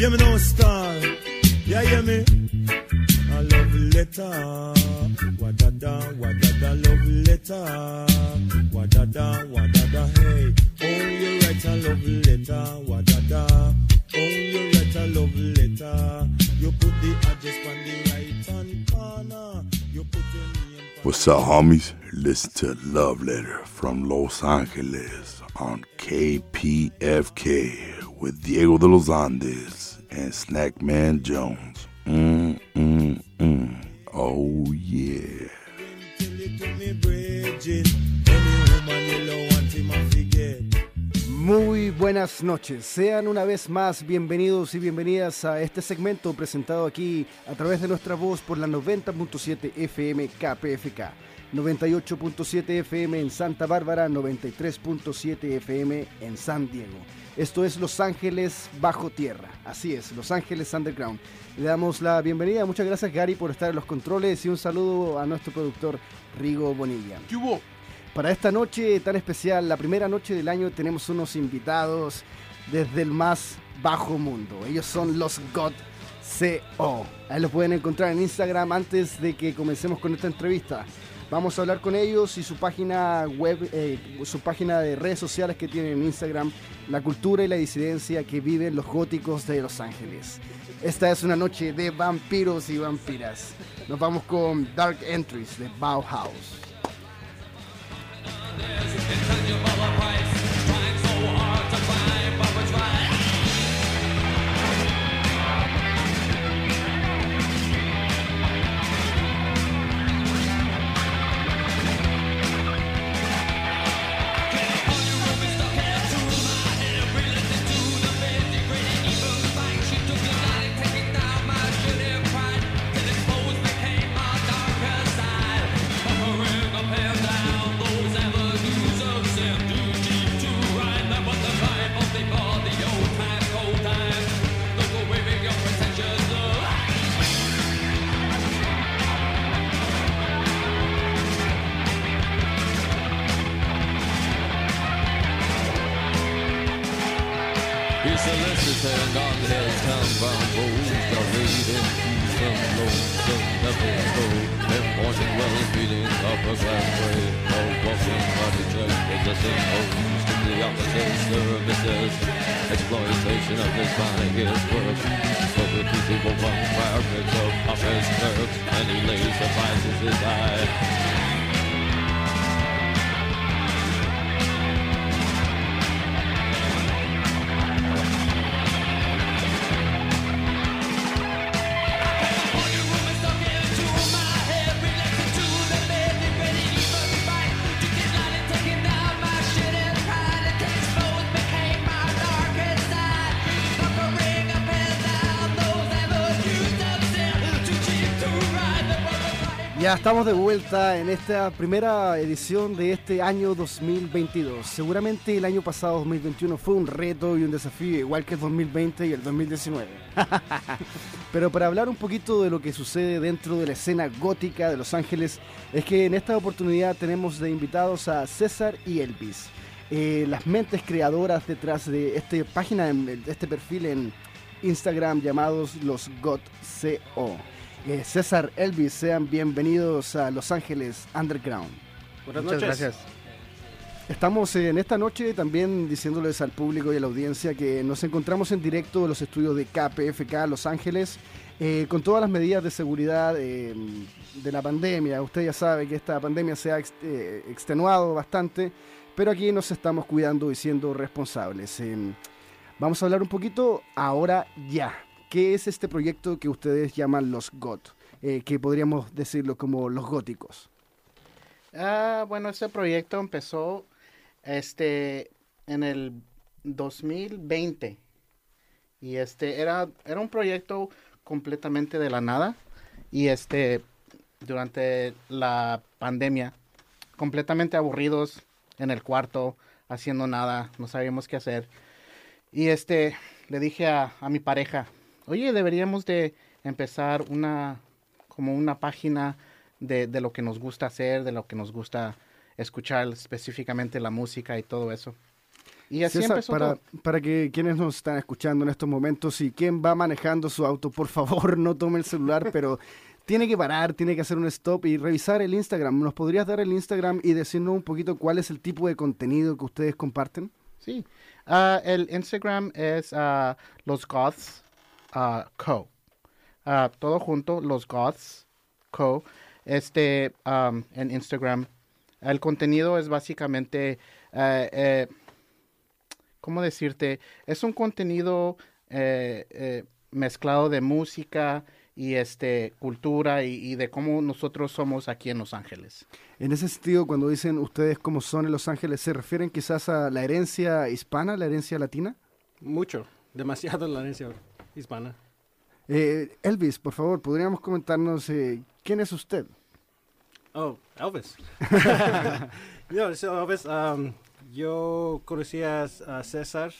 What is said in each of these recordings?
Yeah, me know star. Yeah, hear me? A love letter. Wadada, wadada, love letter. Wadada, wadada, hey. Oh, you write a love letter. Wadada. Oh, you write a love letter. You put the address on the right hand corner. You put your name. What's up, homies? Listen to Love Letter from Los Angeles on KPFK with Diego de los Andes Snackman Jones. Mm, mm, mm. Oh, yeah. Muy buenas noches, sean una vez más bienvenidos y bienvenidas a este segmento presentado aquí a través de nuestra voz por la 90.7 FM KPFK, 98.7 FM en Santa Bárbara, 93.7 FM en San Diego. Esto es Los Ángeles Bajo Tierra, así es, Los Ángeles Underground. Le damos la bienvenida, muchas gracias Gary por estar en los controles y un saludo a nuestro productor Rigo Bonilla. Para esta noche tan especial, la primera noche del año, tenemos unos invitados desde el más bajo mundo. Ellos son los God CO. Ahí los pueden encontrar en Instagram antes de que comencemos con esta entrevista. Vamos a hablar con ellos y su página web, eh, su página de redes sociales que tienen en Instagram, la cultura y la disidencia que viven los góticos de Los Ángeles. Esta es una noche de vampiros y vampiras. Nos vamos con Dark Entries de Bauhaus. And he lays the prices his eye. Estamos de vuelta en esta primera edición de este año 2022. Seguramente el año pasado 2021 fue un reto y un desafío igual que el 2020 y el 2019. Pero para hablar un poquito de lo que sucede dentro de la escena gótica de Los Ángeles, es que en esta oportunidad tenemos de invitados a César y Elvis, eh, las mentes creadoras detrás de esta página, de este perfil en Instagram llamados los GotCO. Eh, César, Elvis, sean bienvenidos a Los Ángeles Underground. Buenas Muchas noches. gracias. Estamos en esta noche también diciéndoles al público y a la audiencia que nos encontramos en directo de los estudios de KPFK Los Ángeles eh, con todas las medidas de seguridad eh, de la pandemia. Usted ya sabe que esta pandemia se ha ex- eh, extenuado bastante, pero aquí nos estamos cuidando y siendo responsables. Eh, vamos a hablar un poquito ahora ya. ¿Qué es este proyecto que ustedes llaman los GOT? Eh, que podríamos decirlo como los góticos. Ah, bueno, este proyecto empezó este en el 2020 y este era era un proyecto completamente de la nada y este durante la pandemia completamente aburridos en el cuarto haciendo nada, no sabíamos qué hacer. Y este le dije a, a mi pareja, "Oye, deberíamos de empezar una como una página de, de lo que nos gusta hacer, de lo que nos gusta escuchar específicamente la música y todo eso. Y así César, empezó para, todo. para que quienes nos están escuchando en estos momentos y quien va manejando su auto, por favor no tome el celular, pero tiene que parar, tiene que hacer un stop y revisar el Instagram. ¿Nos podrías dar el Instagram y decirnos un poquito cuál es el tipo de contenido que ustedes comparten? Sí. Ah, el Instagram es ah, Los Goths ah, Co. Todo junto, Los Goths Co. Este, am, en Instagram. El contenido es básicamente, eh, eh, ¿cómo decirte? Es un contenido eh, eh, mezclado de música y este cultura y, y de cómo nosotros somos aquí en Los Ángeles. En ese sentido, cuando dicen ustedes cómo son en Los Ángeles, ¿se refieren quizás a la herencia hispana, la herencia latina? Mucho, demasiado la herencia hispana. Eh, Elvis, por favor, ¿podríamos comentarnos eh, quién es usted? Oh, Elvis. no, so Elvis, um, yo conocí a, a César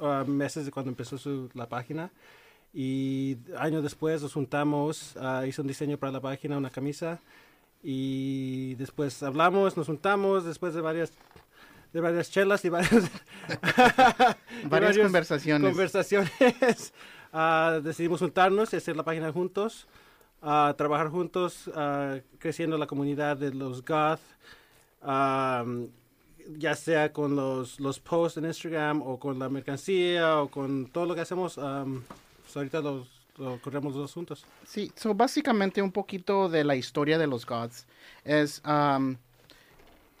uh, meses de cuando empezó su, la página y años después nos juntamos, uh, hizo un diseño para la página, una camisa y después hablamos, nos juntamos después de varias de varias chelas y varias, de Varias conversaciones. conversaciones. Ah, decidimos juntarnos y hacer la página juntos, ah, trabajar juntos, ah, creciendo la comunidad de los goth, ah, ya sea con los, los posts en Instagram o con la mercancía o con todo lo que hacemos. pues ahorita corremos los juntos. Sí, so básicamente un poquito de la historia de los Gods es um,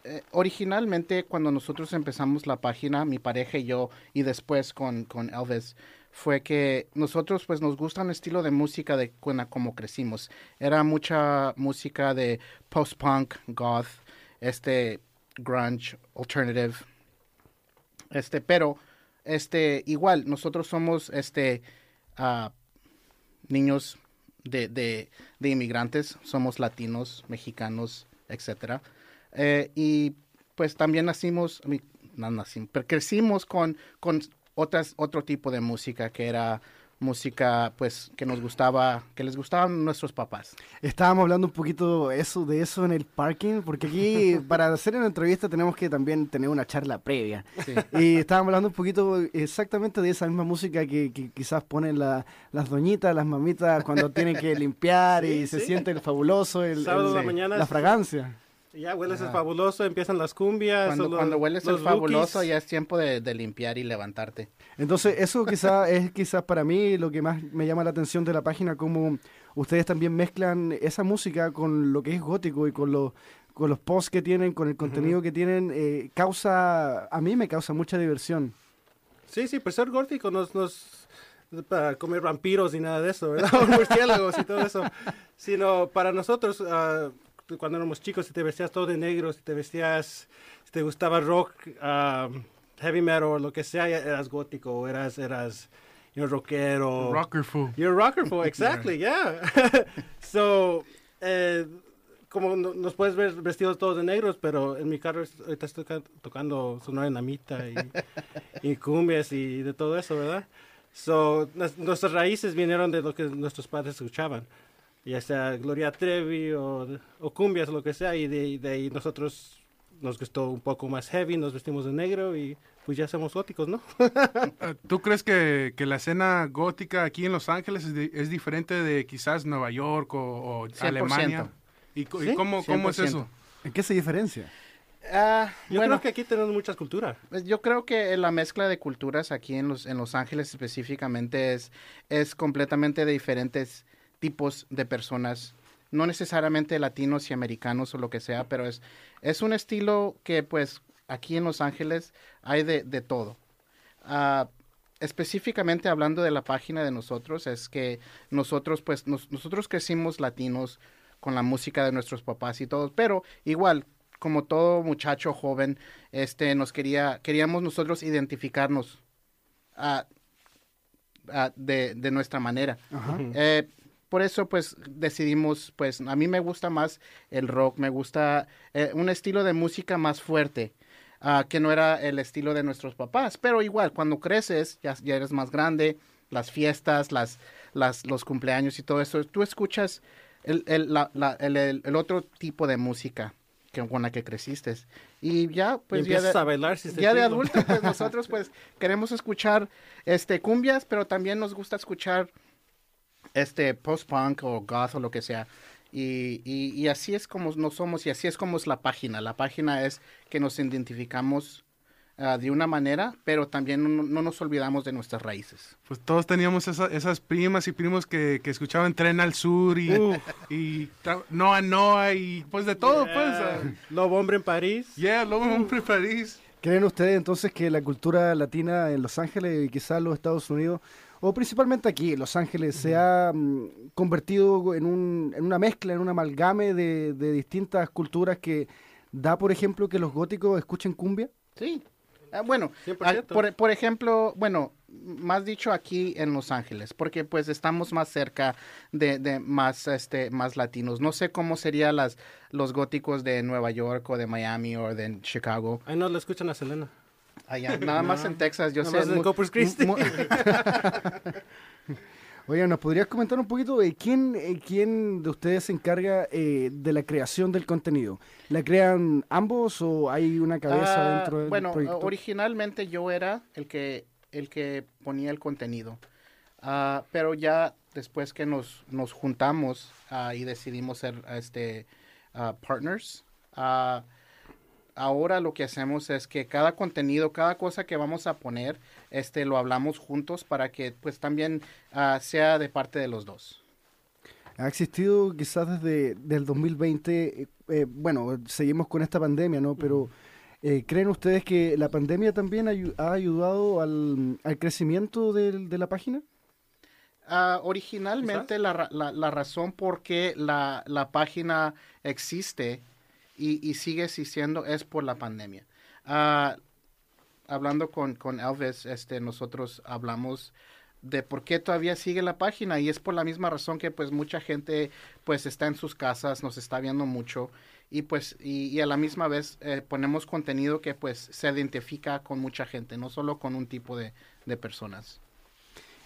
eh, originalmente cuando nosotros empezamos la página, mi pareja y yo, y después con, con Elvis, fue que nosotros pues nos gusta un estilo de música de como crecimos. Era mucha música de post-punk, goth, este grunge, alternative, este, pero este igual nosotros somos este ah, niños de, de, de inmigrantes, somos latinos, mexicanos, etcétera. Eh, y pues también nacimos, no nacimos, pero crecimos con otras, otro tipo de música que era música pues que nos gustaba, que les gustaban nuestros papás. Estábamos hablando un poquito eso, de eso en el parking, porque aquí para hacer una entrevista tenemos que también tener una charla previa. Sí. Y estábamos hablando un poquito exactamente de esa misma música que, que quizás ponen la- las doñitas, las mamitas cuando tienen que limpiar y se siente el fabuloso, el, la mañana la es- fragancia. Ya hueles el fabuloso, empiezan las cumbias. Cuando, los- cuando hueles el los fabuloso bookies. ya es tiempo de, de limpiar y levantarte. Entonces, eso quizás es quizás para mí lo que más me llama la atención de la página, como ustedes también mezclan esa música con lo que es gótico y con los con los posts que tienen, con el contenido que tienen, eh, causa, a mí me causa mucha diversión. Sí, sí, por ser gótico nos, nos para comer vampiros y nada de eso, ¿verdad? O murciélagos y todo eso. Sino para nosotros, ah, cuando éramos chicos, si te vestías todo de negro, si te vestías, si te gustaba rock, ah, heavy metal o lo que sea, eras gótico, eras, eras, you know, rockero. Rocker fool. You're a rocker fool, exactly, yeah. so, eh, como no- nos puedes ver vestidos todos de negros, pero en mi carro ahorita estoy toca- tocando sonora dinamita y, y cumbias y de todo eso, ¿verdad? So, nuestras raíces vinieron de lo que nuestros padres escuchaban, ya sea Gloria Trevi o, o cumbias, lo que sea, y de, de ahí nosotros nos gustó un poco más heavy, nos vestimos de negro y pues ya somos góticos, ¿no? Eh, ¿Tú crees que, que la escena gótica aquí en Los Ángeles es, di- es diferente de quizás Nueva York o, o 100%. Alemania? ¿Y, co- y Sí, cómo, cómo es 100%. eso? ¿En qué se diferencia? Ah, Yo bueno, creo que aquí tenemos muchas culturas. Pues Yo creo que la mezcla de culturas aquí en Los, en los Ángeles específicamente es, es completamente de diferentes tipos de personas. No necesariamente latinos y americanos o lo que sea, pero es, es un estilo que pues aquí en Los Ángeles hay de, de todo. Ah, específicamente hablando de la página de nosotros, es que nosotros pues nos- nosotros crecimos latinos con la música de nuestros papás y todo, pero igual como todo muchacho joven, este, nos quería, queríamos nosotros identificarnos ah, de, de nuestra manera. Eh, por eso, pues, decidimos, pues, a mí me gusta más el rock, me gusta eh, un estilo de música más fuerte, ah, que no era el estilo de nuestros papás, pero igual, cuando creces, ya, ya eres más grande, las fiestas, las, las, los cumpleaños y todo eso, tú escuchas el, el, la- la- el- el- el otro tipo de música que, con la que creciste. Y ya, pues y ya de, a bailar si ya de adulto, pues nosotros pues queremos escuchar este cumbias, pero también nos gusta escuchar este post-punk o goth o lo que sea. Y, y, y así es como nos somos y así es como es la página. La página es que nos identificamos ah, de una manera, pero también no, no nos olvidamos de nuestras raíces. Pues todos teníamos esa- esas primas y primos que, que escuchaban Tren al Sur y, y ta- Noa Noa y pues de todo, pues. ah, Lobo Hombre en París. Yeah, Lobo Hombre París. ¿Creen ustedes entonces que la cultura latina en Los Ángeles y quizás los Estados Unidos, o principalmente aquí en Los Ángeles, se ha mm, convertido en, un, en una mezcla, en un amalgame de, de distintas culturas que da, por ejemplo, que los góticos escuchen cumbia? Sí. Ah, bueno, 100%. por, por ejemplo, bueno, más dicho aquí en Los Ángeles, porque pues estamos más cerca de, de más este más latinos. No sé cómo serían las los góticos de Nueva York o de Miami o de Chicago. Ahí no lo escuchan a Selena. Allá, nada más en Texas, yo Nada sé. más en Corpus Christi. Oiga, ¿nos podrías comentar un poquito de quién, eh, quién de ustedes se encarga eh, de la creación del contenido? ¿La crean ambos o hay una cabeza Ah, dentro del bueno, proyecto? originalmente yo era el que el que ponía el contenido, Ah, pero ya después que nos nos juntamos ah, y decidimos ser este partners, ahora lo que hacemos es que cada contenido, cada cosa que vamos a poner, este lo hablamos juntos para que pues también ah, sea de parte de los dos. Ha existido quizás desde del 2020, eh, eh, bueno, seguimos con esta pandemia, ¿no? Pero eh, ¿creen ustedes que la pandemia también ha ayudado al, al crecimiento del- de la página? Ah, originalmente la, la, la razón por qué la, la página existe y, y sigue existiendo es por la pandemia. Ah, hablando con, con Elvis, este, nosotros hablamos de por qué todavía sigue la página y es por la misma razón que pues mucha gente pues está en sus casas, nos está viendo mucho y pues y, y a la misma vez eh, ponemos contenido que pues se identifica con mucha gente, no solo con un tipo de, de personas.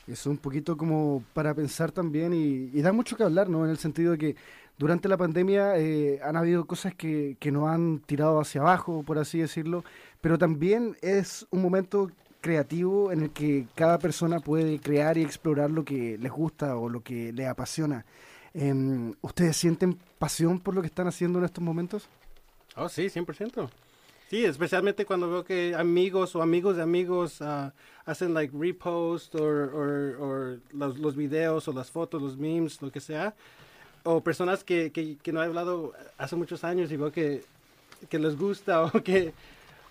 Es un poquito como para pensar también y, da mucho que hablar, ¿no? En el sentido que durante la pandemia eh, han habido cosas que, que nos han tirado hacia abajo, por así decirlo, pero también es un momento creativo en el que cada persona puede crear y explorar lo que les gusta o lo que les apasiona. Em, ¿Ustedes sienten pasión por lo que están haciendo en estos momentos? Oh, sí, 100%. Sí, especialmente cuando veo que amigos o amigos de amigos ah, hacen like repost o los, los videos o las fotos, los memes, lo que sea. O personas que, que, que no he hablado hace muchos años y veo que, que les gusta o que,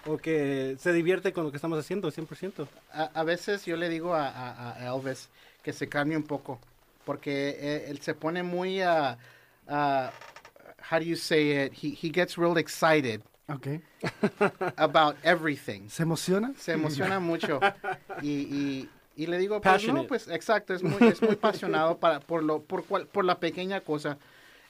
o que se divierte con lo que estamos haciendo, 100%. A, a veces yo le digo a, a- a Elvis que se cambie un poco, porque eh, él se pone muy, uh, uh, how do you say it? He, he gets real excited Ok. about everything. ¿Se emociona? Se emociona mucho. Y, y, y le digo, pues no, pues exacto, es muy, es muy apasionado para, por, lo, por, cual- por la pequeña cosa.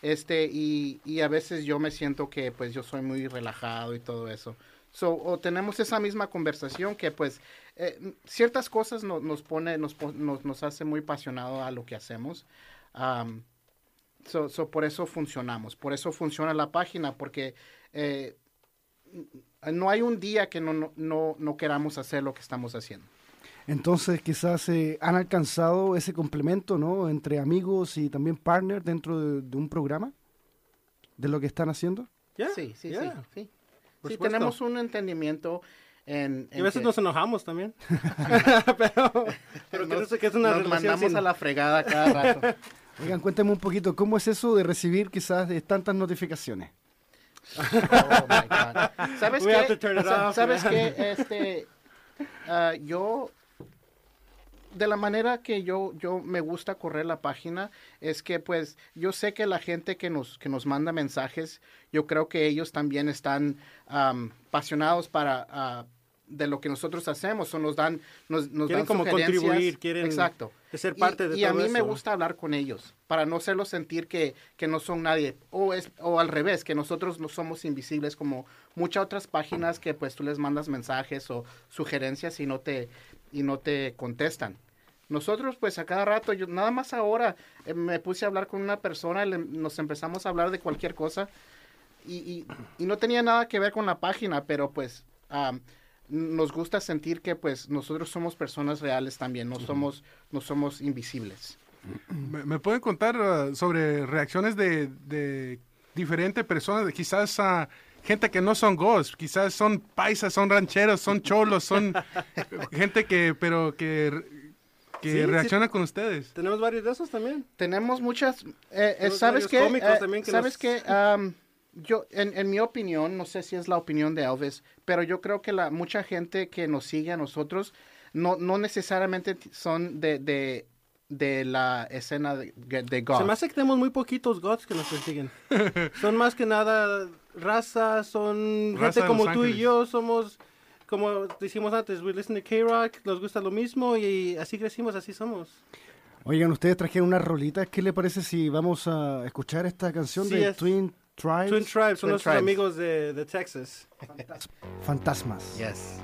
Este, y, y a veces yo me siento que pues yo soy muy relajado y todo eso. So, o tenemos esa misma conversación que pues eh, ciertas cosas no- nos pone, nos, nos, nos hace muy apasionado a lo que hacemos. Am, so, so por eso funcionamos, por eso funciona la página, porque eh, no hay un día que no, no, no, no queramos hacer lo que estamos haciendo. Entonces quizás eh, han alcanzado ese complemento, ¿no? Entre amigos y también partners dentro de, de un programa de lo que están haciendo. Yeah, sí, sí, yeah. sí, sí. Por Sí, supuesto. tenemos un entendimiento en... Y a veces que nos enojamos también. pero pero nos- es, que es una nos relación mandamos sin- a la fregada cada rato. Oigan, cuéntame un poquito, ¿cómo es eso de recibir quizás de tantas notificaciones? Oh, my God. ¿Sabes We have to qué? turn it Sa- off, ¿Sabes man. qué? Este, ah, yo, de la manera que yo, yo me gusta correr la página, es que pues yo sé que la gente que nos, que nos manda mensajes, yo creo que ellos también están am, apasionados para... ah, de lo que nosotros hacemos o nos dan nos, nos Quieren dan como sugerencias. contribuir, quieren exacto ser Y- parte de y, a mí me gusta hablar con ellos para no hacerlos sentir que, que no son nadie o es o al revés que nosotros no somos invisibles como muchas otras páginas que pues tú les mandas mensajes o sugerencias y no te y no te contestan nosotros pues a cada rato yo nada más ahora eh, me puse a hablar con una persona le- nos empezamos a hablar de cualquier cosa y, y- y no tenía nada que ver con la página, pero pues am, nos gusta sentir que pues nosotros somos personas reales también, no somos, no somos invisibles. ¿Me, me pueden contar uh, sobre reacciones de, de diferentes personas? de Quizás a gente que no son ghosts, quizás son paisas, son rancheros, son cholos, son gente que, pero que, que Sí, sí. reacciona con ustedes. Tenemos varios de esos también. Tenemos muchas, eh, eh, Tenemos ¿sabes qué? Eh, que ¿Sabes nos- qué? Am, yo, en, en mi opinión, no sé si es la opinión de Elvis, pero yo creo que la mucha gente que nos sigue a nosotros no, no necesariamente son de, de, de la escena de, de goth. Se me hace que tenemos muy poquitos gods que nos persiguen. son más que nada raza, son Raza gente como tú y yo, somos, como dijimos antes, we listen to K-Rock, nos gusta lo mismo y así crecimos, así somos. Oigan, ustedes trajeron unas rolitas. ¿Qué le parece si vamos a escuchar esta canción Sí, de es- Twin Tribes? Twin Tribes, son Twin nuestros Tribes. amigos de, de Texas. Fantasmas. Yes.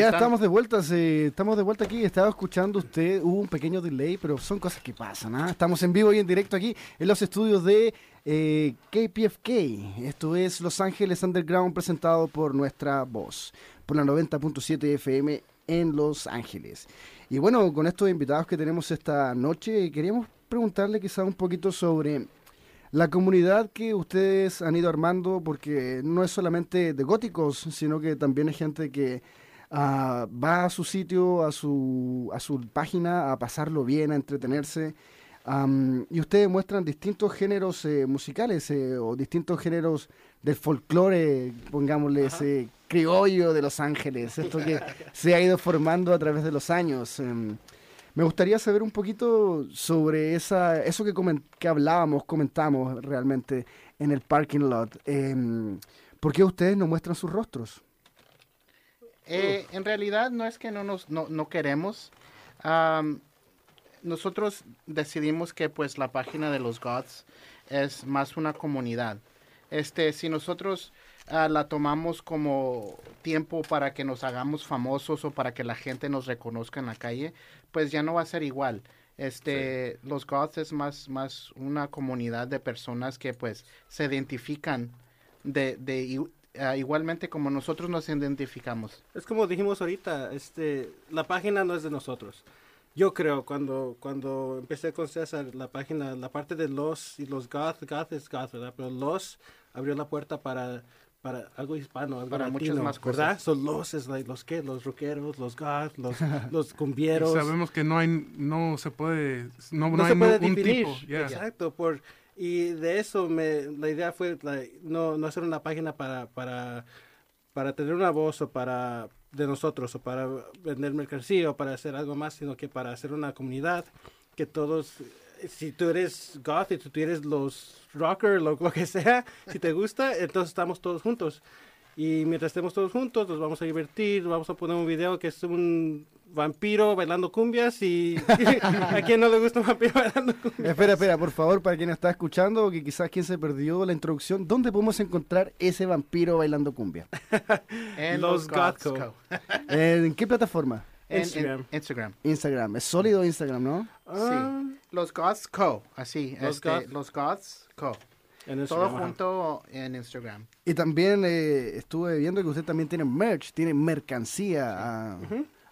Ya estamos de vuelta, sí, estamos de vuelta aquí. Estaba escuchando usted, hubo un pequeño delay, pero son cosas que pasan. ¿ah? Estamos en vivo y en directo aquí en los estudios de eh, KPFK. Esto es Los Ángeles Underground presentado por nuestra voz, por la 90.7 FM en Los Ángeles. Y bueno, con estos invitados que tenemos esta noche, queríamos preguntarle quizá un poquito sobre la comunidad que ustedes han ido armando, porque no es solamente de góticos, sino que también hay gente que va a su sitio, a su, a su página, a pasarlo bien, a entretenerse. Y ustedes muestran distintos géneros eh, musicales eh, o distintos géneros del folclore, pongámosle, ese, criollo de Los Ángeles, esto que se ha ido formando a través de los años. Em, me gustaría saber un poquito sobre esa, eso que, comen- que hablábamos, comentamos realmente en el parking lot. Em, ¿Por qué ustedes no muestran sus rostros? Eh, en realidad no es que no nos no, no queremos. Am, nosotros decidimos que pues la página de los Gods es más una comunidad. Este, si nosotros ah, la tomamos como tiempo para que nos hagamos famosos o para que la gente nos reconozca en la calle, pues ya no va a ser igual. Este, los Gods es más, más una comunidad de personas que pues se identifican de, de ah, igualmente como nosotros nos identificamos. Es como dijimos ahorita, este, la página no es de nosotros. Yo creo, cuando, cuando empecé con César, la página, la parte de los y los goth, goth es goth, ¿verdad? Pero los abrió la puerta para, para algo hispano, algo Para muchas latino, más ¿verdad? cosas. Son los, es like, los que, los rockeros, los goth, los, los Y cumbieros. sabemos que no hay, no se puede, no, no no, hay se puede no- un definir. tipo. yeah. Exacto, por y de eso me la idea fue like, no no hacer una página para para para tener una voz o para de nosotros o para vender mercancía o para hacer algo más, sino que para hacer una comunidad que todos si tú eres goth, si tú eres los rocker, lo, lo que sea, si te gusta, entonces estamos todos juntos. Y mientras estemos todos juntos, nos vamos a divertir, vamos a poner un video que es un vampiro bailando cumbias y a quien no le gusta un vampiro bailando cumbias. Espera, espera, por favor, para quien está escuchando o que quizás quien se perdió la introducción, ¿dónde podemos encontrar ese vampiro bailando cumbia? En Los Gods Gothco. Co. Eh, ¿En qué plataforma? En- en Instagram. Instagram. Instagram. Es sólido Instagram, ¿no? Ah, Los Gods Co. Así. Los este. Los Co. en Todo junto en Instagram. Y también eh, estuve viendo que usted también tiene merch, tiene mercancía a,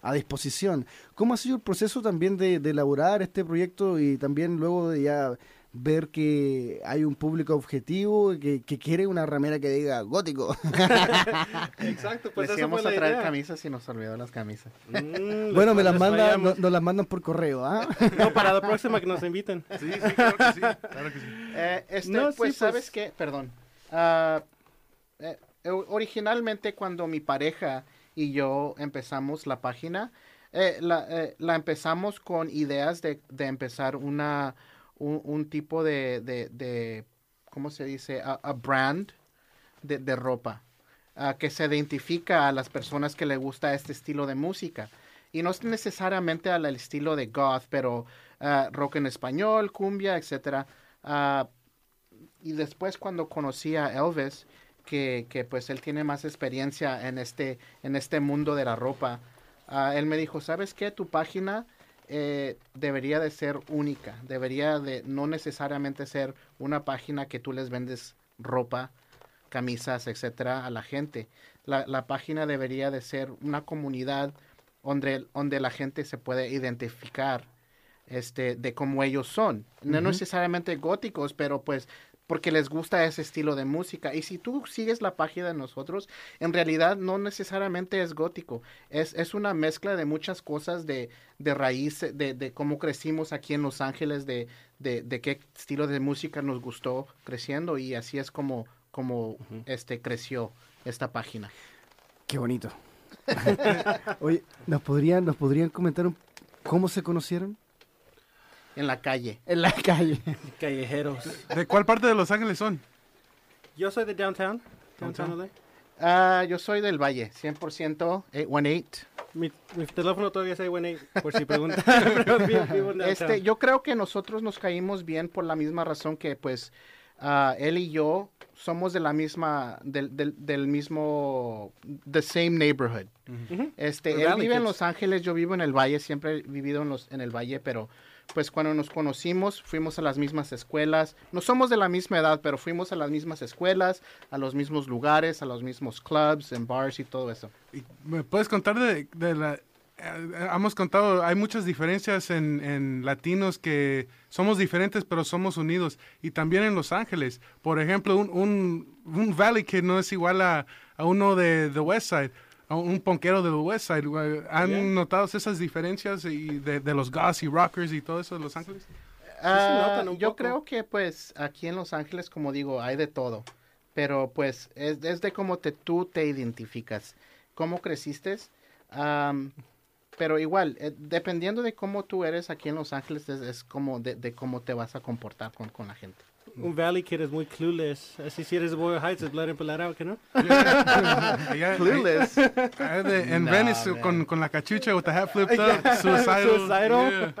a disposición. ¿Cómo ha sido el proceso también de, de elaborar este proyecto y también luego de ya ver que hay un público objetivo que, que quiere una ramera que diga gótico? Exacto, pues fue a la traer idea. camisas y nos olvidó las camisas. Mm, bueno, me las, manda, no- nos las mandan por correo, ¿ah? No, para la próxima que nos inviten. Sí, sí, claro que sí. Claro que sí. Eh, este, No, sí, pues, pues. ¿sabes qué? Perdón. Ah, eh, eh, originalmente cuando mi pareja y yo empezamos la página, eh, la, eh, la empezamos con ideas de, de empezar una, un, tipo de, de, de, ¿cómo se dice? A, a brand de, de ropa que se identifica a las personas que le gusta este estilo de música. Y no es necesariamente al estilo de goth, pero ah, rock en español, cumbia, etcétera. Ah, y después cuando conocí a Elvis, que, que, pues él tiene más experiencia en este, en este mundo de la ropa, ah, él me dijo, ¿sabes qué? Tu página eh, debería de ser única, debería de no necesariamente ser una página que tú les vendes ropa, camisas, etcétera, a la gente. La, la página debería de ser una comunidad donde, donde la gente se puede identificar este, de cómo ellos son. No necesariamente góticos, pero pues porque les gusta ese estilo de música. Y si tú sigues la página de nosotros, en realidad no necesariamente es gótico. Es, es una mezcla de muchas cosas de, de raíz, de, de cómo crecimos aquí en Los Ángeles, de, de, de qué estilo de música nos gustó creciendo. Y así es como, como este, creció esta página. Qué bonito. Oye, ¿nos podrían, ¿nos podrían comentar un- cómo se conocieron? En la calle. En la calle. Callejeros. ¿De cuál parte de Los Ángeles son? Yo soy de downtown. Downtown LA. Ah, yo soy del Valle, 100%, 818. Mi, mi teléfono todavía es bueno por si preguntan. downtown. Este, yo creo que nosotros nos caímos bien por la misma razón que, pues, ah, él y yo somos de la misma, del, del, del mismo, the same neighborhood. Este, We're él vive en. Los Ángeles, yo vivo en el Valle, siempre he vivido en, los, en el Valle, pero pues cuando nos conocimos fuimos a las mismas escuelas. No somos de la misma edad, pero fuimos a las mismas escuelas, a los mismos lugares, a los mismos clubs, en bars y todo eso. ¿Y ¿Me puedes contar de, la... eh, hemos contado, hay muchas diferencias en, latinos que somos diferentes pero somos unidos. Y también en Los Ángeles. Por ejemplo, un, un, un Valley que no es igual a, a uno de The West Side. Un ponquero de The West Side. ¿Han Yeah. notado esas diferencias y de, de los gas y rockers y todo eso de Los Ángeles? Ah, yo poco. creo que pues aquí en Los Ángeles, como digo, hay de todo. pero pues es, es de cómo te, tú te identificas, cómo creciste. am, pero igual, eh, dependiendo de cómo tú eres aquí en Los Ángeles, es, es como de, de cómo te vas a comportar con, con la gente. Un Valley Kid es muy clueless. Así si eres de Boyle Heights, es blood in, blood out, ¿que no? Clueless. en Nah, Venice man. con, con la cachucha with the hat flipped up, suicidal. Suicidal.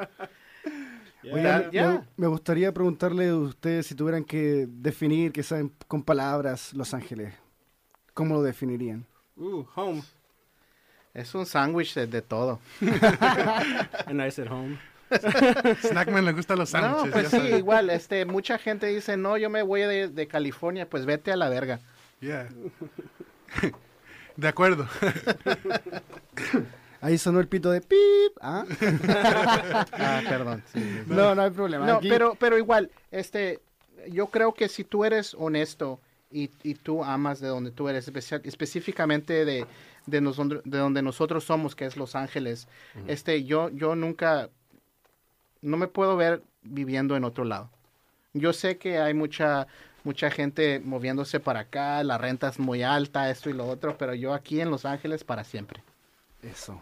yeah. Oigan, Ya, ya. me, me gustaría preguntarle a ustedes si tuvieran que definir, que saben con palabras, Los Ángeles. ¿Cómo lo definirían? Ooh, home. Es un sándwich de, de todo. And I said home. Snackman le gustan los No, sándwiches. pues ya sí, sabe. igual, este, mucha gente dice, no, yo me voy de, de California, pues vete a la verga. Yeah. De acuerdo. Ahí sonó el pito de pip. ¿ah? Ah, perdón. sí, sí, sí. No, no hay problema. No, Aquí- pero, pero igual, este, yo creo que si tú eres honesto y, y tú amas de donde tú eres, especia- específicamente de, de, nosotros- de donde nosotros somos, que es Los Ángeles, este, yo, yo nunca, no me puedo ver viviendo en otro lado. Yo sé que hay mucha, mucha gente moviéndose para acá, la renta es muy alta, esto y lo otro, pero yo aquí en Los Ángeles para siempre. Eso.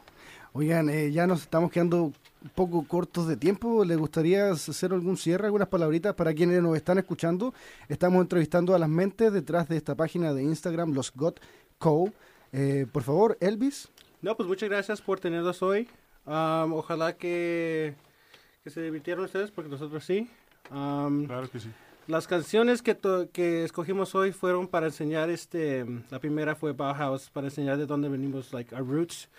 Oigan, eh, ya nos estamos quedando un poco cortos de tiempo. ¿Les gustaría hacer algún cierre, algunas palabritas para quienes nos están escuchando? Estamos entrevistando a las mentes detrás de esta página de Instagram, los Got Co. Eh, por favor, Elvis. No, pues muchas gracias por tenerlos hoy. Um, ojalá que, que se divirtieron ustedes, porque nosotros sí. Um, Claro que sí. Las canciones que, to- que escogimos hoy fueron para enseñar, este, la primera fue Bauhaus, para enseñar de dónde venimos, like our roots.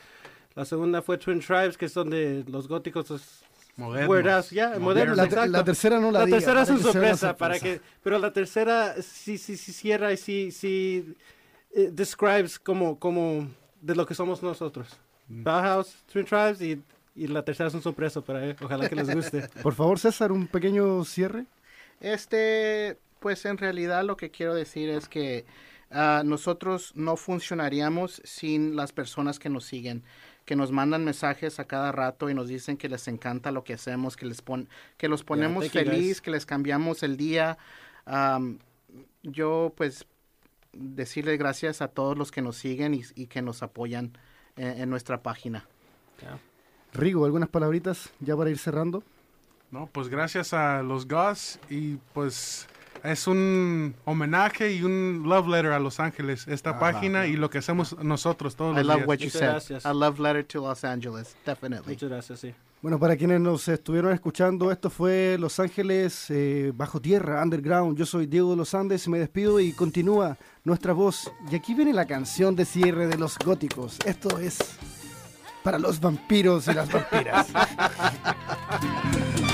La segunda fue Twin Tribes, que es donde los góticos es Modernos. weirdas, ya, modernos, La, exacto. la tercera no la La diga, tercera es una sorpresa, para que, pero la tercera sí, sí, sí cierra y sí, sí eh, describes como, como de lo que somos nosotros. Bauhaus, Twin Tribes y, y la tercera es una sorpresa para él. Ojalá que les guste. Por favor, César, un pequeño cierre. Este, pues en realidad lo que quiero decir es que ah, nosotros no funcionaríamos sin las personas que nos siguen, que nos mandan mensajes a cada rato y nos dicen que les encanta lo que hacemos, que les pon que los ponemos thank you, guys. feliz, que les cambiamos el día. Am, yo pues decirle gracias a todos los que nos siguen y, y que nos apoyan en, en nuestra página. Rigo, algunas palabritas ya para ir cerrando. No, pues gracias a los Goss y pues es un homenaje y un love letter a Los Ángeles, esta página y lo que hacemos nosotros todos I los love días. what you Muchas said. gracias. A love letter to Los Angeles, definitely. Muchas gracias, sí. Bueno, para quienes nos estuvieron escuchando, esto fue Los Ángeles eh, Bajo Tierra, Underground. Yo soy Diego de los Andes, me despido y continúa nuestra voz. Y aquí viene la canción de cierre de los góticos. Esto es para los vampiros y las vampiras.